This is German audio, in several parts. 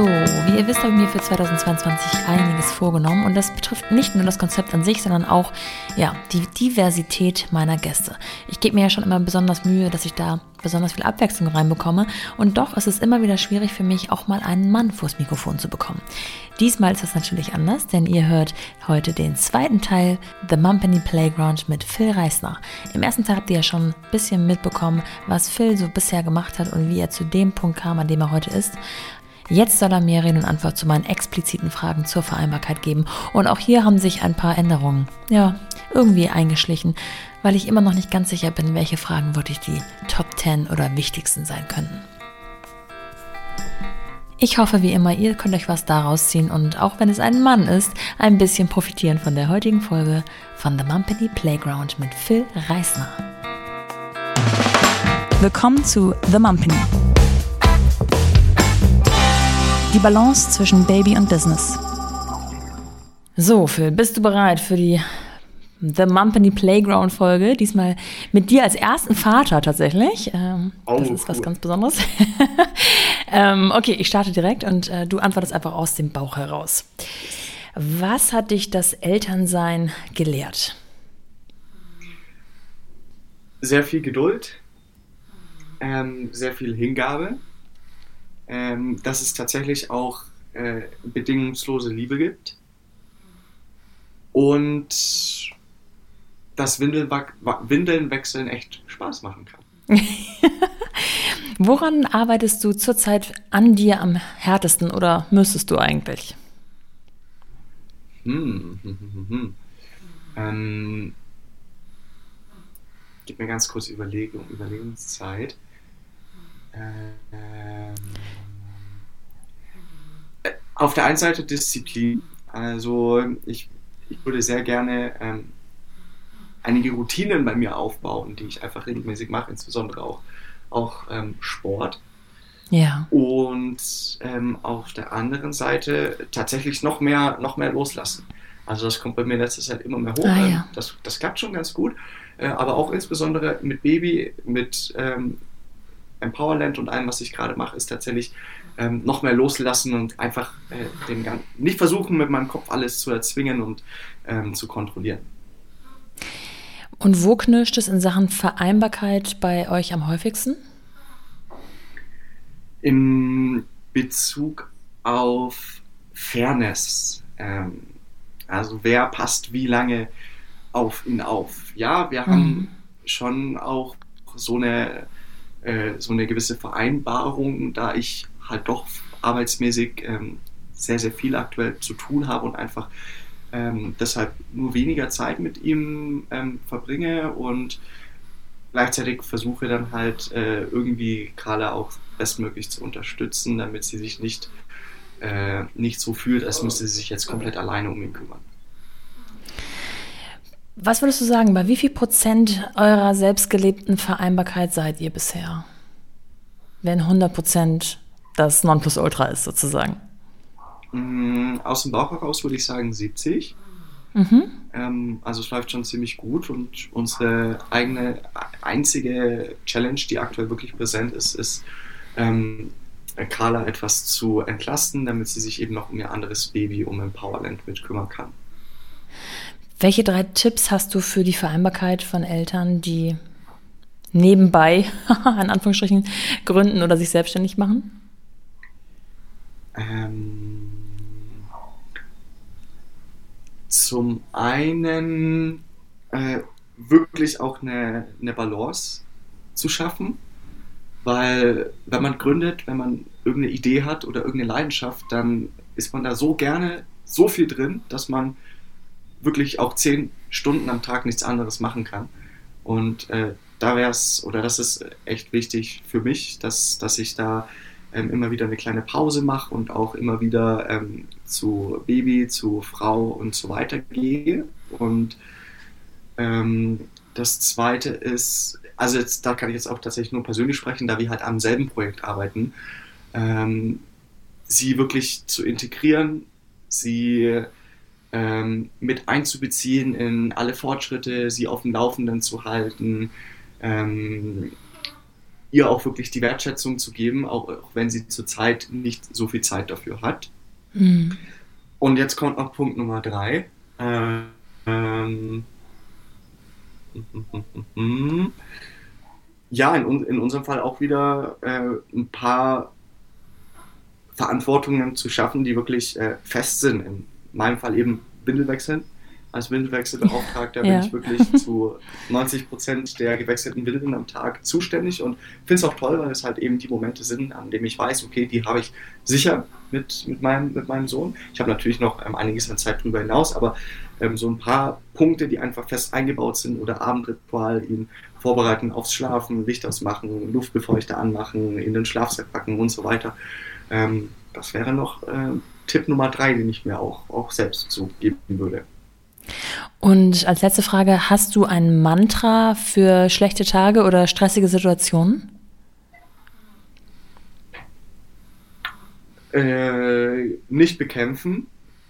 So, wie ihr wisst, habe ich mir für 2022 einiges vorgenommen und das betrifft nicht nur das Konzept an sich, sondern auch ja, die Diversität meiner Gäste. Ich gebe mir ja schon immer besonders Mühe, dass ich da besonders viel Abwechslung reinbekomme und doch ist es immer wieder schwierig für mich, auch mal einen Mann vors Mikrofon zu bekommen. Diesmal ist das natürlich anders, denn ihr hört heute den zweiten Teil The Mumpany Playground mit Phil Reisner. Im ersten Teil habt ihr ja schon ein bisschen mitbekommen, was Phil so bisher gemacht hat und wie er zu dem Punkt kam, an dem er heute ist. Jetzt soll er mir Rede und Antwort zu meinen expliziten Fragen zur Vereinbarkeit geben. Und auch hier haben sich ein paar Änderungen, ja, irgendwie eingeschlichen, weil ich immer noch nicht ganz sicher bin, welche Fragen wirklich die Top 10 oder wichtigsten sein könnten. Ich hoffe wie immer, ihr könnt euch was daraus ziehen und auch wenn es ein Mann ist, ein bisschen profitieren von der heutigen Folge von The Mumpany Playground mit Phil Reisner. Willkommen zu The Mumpany. Die Balance zwischen Baby und Business. So, Phil, bist du bereit für die The Mumpany Playground Folge? Diesmal mit dir als ersten Vater tatsächlich. Ähm, oh, das ist cool. was ganz Besonderes. ähm, okay, ich starte direkt und äh, du antwortest einfach aus dem Bauch heraus. Was hat dich das Elternsein gelehrt? Sehr viel Geduld, ähm, sehr viel Hingabe ähm, dass es tatsächlich auch äh, bedingungslose Liebe gibt und dass Windeln, Windeln wechseln echt Spaß machen kann. Woran arbeitest du zurzeit an dir am härtesten oder müsstest du eigentlich? Hm, hm, hm, hm. Ähm, gib mir ganz kurz Überlegung, Überlegungszeit. Ähm, auf der einen Seite Disziplin. Also ich, ich würde sehr gerne ähm, einige Routinen bei mir aufbauen, die ich einfach regelmäßig mache, insbesondere auch, auch ähm, Sport. Ja. Und ähm, auf der anderen Seite tatsächlich noch mehr, noch mehr loslassen. Also das kommt bei mir in letzter Zeit immer mehr hoch. Ah, ja. das, das klappt schon ganz gut. Äh, aber auch insbesondere mit Baby, mit ähm, Empowerland und allem, was ich gerade mache, ist tatsächlich ähm, noch mehr loslassen und einfach äh, den Gang nicht versuchen, mit meinem Kopf alles zu erzwingen und ähm, zu kontrollieren. Und wo knirscht es in Sachen Vereinbarkeit bei euch am häufigsten? Im Bezug auf Fairness. Ähm, also wer passt wie lange auf ihn auf. Ja, wir mhm. haben schon auch so eine äh, so eine gewisse Vereinbarung, da ich halt doch arbeitsmäßig ähm, sehr, sehr viel aktuell zu tun habe und einfach ähm, deshalb nur weniger Zeit mit ihm ähm, verbringe und gleichzeitig versuche dann halt äh, irgendwie Carla auch bestmöglich zu unterstützen, damit sie sich nicht, äh, nicht so fühlt, als müsste sie sich jetzt komplett alleine um ihn kümmern. Was würdest du sagen, bei wie viel Prozent eurer selbstgelebten Vereinbarkeit seid ihr bisher? Wenn 100 Prozent das Nonplusultra ist, sozusagen. Mm, aus dem Bauch heraus würde ich sagen 70. Mhm. Ähm, also es läuft schon ziemlich gut und unsere eigene einzige Challenge, die aktuell wirklich präsent ist, ist ähm, Carla etwas zu entlasten, damit sie sich eben noch um ihr anderes Baby, um Empowerland mit kümmern kann. Welche drei Tipps hast du für die Vereinbarkeit von Eltern, die nebenbei, in Anführungsstrichen, gründen oder sich selbstständig machen? Ähm, zum einen äh, wirklich auch eine, eine Balance zu schaffen, weil wenn man gründet, wenn man irgendeine Idee hat oder irgendeine Leidenschaft, dann ist man da so gerne so viel drin, dass man wirklich auch zehn Stunden am Tag nichts anderes machen kann. Und äh, da wäre es, oder das ist echt wichtig für mich, dass, dass ich da ähm, immer wieder eine kleine Pause mache und auch immer wieder ähm, zu Baby, zu Frau und so weiter gehe. Und ähm, das zweite ist, also jetzt, da kann ich jetzt auch tatsächlich nur persönlich sprechen, da wir halt am selben Projekt arbeiten, ähm, sie wirklich zu integrieren, sie ähm, mit einzubeziehen in alle Fortschritte, sie auf dem Laufenden zu halten, ähm, ihr auch wirklich die Wertschätzung zu geben, auch, auch wenn sie zurzeit nicht so viel Zeit dafür hat. Mhm. Und jetzt kommt noch Punkt Nummer drei. Äh, ähm, ja, in, in unserem Fall auch wieder äh, ein paar Verantwortungen zu schaffen, die wirklich äh, fest sind. In meinem Fall eben Windelwechseln als Windelwechselbeauftragter ja. bin ich wirklich zu 90 Prozent der gewechselten Windeln am Tag zuständig und finde es auch toll, weil es halt eben die Momente sind, an denen ich weiß, okay, die habe ich sicher mit, mit, meinem, mit meinem Sohn. Ich habe natürlich noch ähm, einiges an Zeit darüber hinaus, aber ähm, so ein paar Punkte, die einfach fest eingebaut sind oder Abendritual, ihn vorbereiten aufs Schlafen, Licht ausmachen, Luftbefeuchter anmachen, in den Schlafsack packen und so weiter. Ähm, das wäre noch äh, Tipp Nummer drei, den ich mir auch, auch selbst so geben würde. Und als letzte Frage, hast du ein Mantra für schlechte Tage oder stressige Situationen? Äh, nicht bekämpfen.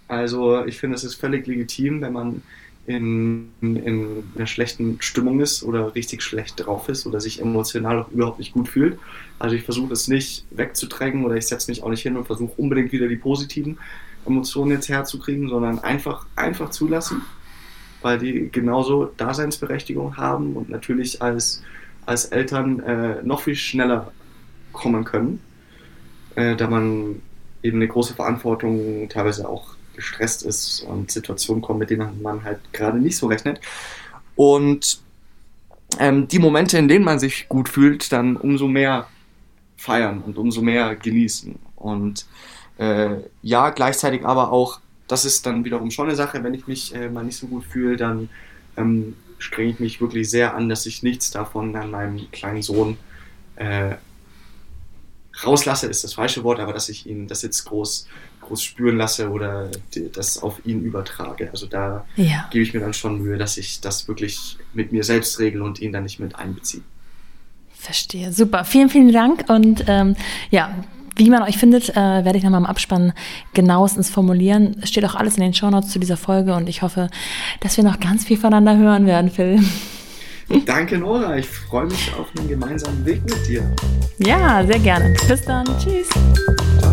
Also ich finde, es ist völlig legitim, wenn man in, in einer schlechten Stimmung ist oder richtig schlecht drauf ist oder sich emotional auch überhaupt nicht gut fühlt. Also ich versuche es nicht wegzudrängen oder ich setze mich auch nicht hin und versuche unbedingt wieder die positiven Emotionen jetzt herzukriegen, sondern einfach, einfach zulassen, weil die genauso Daseinsberechtigung haben und natürlich als, als Eltern äh, noch viel schneller kommen können, äh, da man eben eine große Verantwortung, teilweise auch gestresst ist und Situationen kommen, mit denen man halt gerade nicht so rechnet. Und ähm, die Momente, in denen man sich gut fühlt, dann umso mehr feiern und umso mehr genießen. Und äh, ja, gleichzeitig aber auch, das ist dann wiederum schon eine Sache, wenn ich mich äh, mal nicht so gut fühle, dann ähm, strenge ich mich wirklich sehr an, dass ich nichts davon an meinem kleinen Sohn äh, rauslasse, ist das falsche Wort, aber dass ich ihn das jetzt groß, groß spüren lasse oder das auf ihn übertrage. Also da ja. gebe ich mir dann schon Mühe, dass ich das wirklich mit mir selbst regle und ihn dann nicht mit einbeziehe. Verstehe, super. Vielen, vielen Dank und ähm, ja, wie man euch findet, äh, werde ich nochmal im Abspann genauestens formulieren. Es steht auch alles in den Shownotes zu dieser Folge und ich hoffe, dass wir noch ganz viel voneinander hören werden, Phil. Danke, Nora. Ich freue mich auf einen gemeinsamen Weg mit dir. Ja, sehr gerne. Bis dann. Tschüss. Ciao.